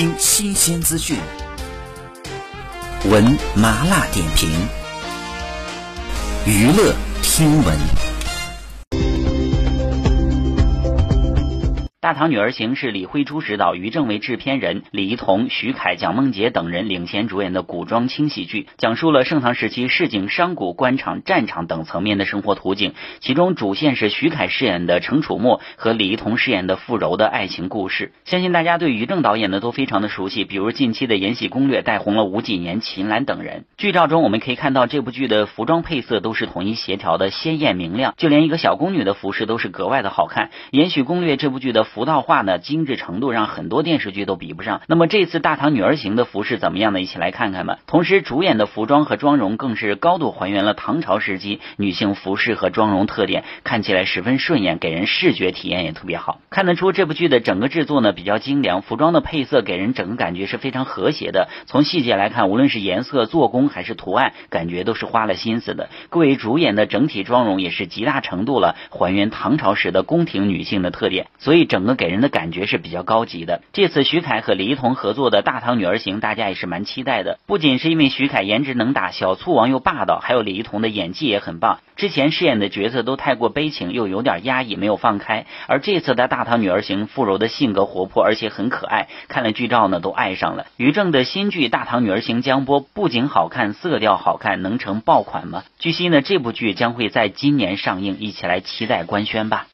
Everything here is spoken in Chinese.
听新鲜资讯，闻麻辣点评，娱乐听闻。《大唐女儿行》是李慧珠执导，于正为制片人，李一桐、徐凯、蒋梦婕等人领衔主演的古装轻喜剧，讲述了盛唐时期市井、商贾、官场、战场等层面的生活图景。其中主线是徐凯饰演的程楚墨和李一桐饰演的傅柔的爱情故事。相信大家对于正导演呢都非常的熟悉，比如近期的《延禧攻略》带红了吴谨言、秦岚等人。剧照中我们可以看到，这部剧的服装配色都是统一协调的，鲜艳明亮，就连一个小宫女的服饰都是格外的好看。《延禧攻略》这部剧的服道化呢，精致程度让很多电视剧都比不上。那么这次《大唐女儿行》的服饰怎么样呢？一起来看看吧。同时，主演的服装和妆容更是高度还原了唐朝时期女性服饰和妆容特点，看起来十分顺眼，给人视觉体验也特别好。看得出这部剧的整个制作呢比较精良，服装的配色给人整个感觉是非常和谐的。从细节来看，无论是颜色、做工还是图案，感觉都是花了心思的。各位主演的整体妆容也是极大程度了还原唐朝时的宫廷女性的特点，所以整整个给人。的感觉是比较高级的。这次徐凯和李一桐合作的《大唐女儿行》，大家也是蛮期待的。不仅是因为徐凯颜值能打，小醋王又霸道，还有李一桐的演技也很棒。之前饰演的角色都太过悲情，又有点压抑，没有放开。而这次的《大唐女儿行》，傅柔的性格活泼，而且很可爱。看了剧照呢，都爱上了。于正的新剧《大唐女儿行》将播，不仅好看，色调好看，能成爆款吗？据悉呢，这部剧将会在今年上映，一起来期待官宣吧。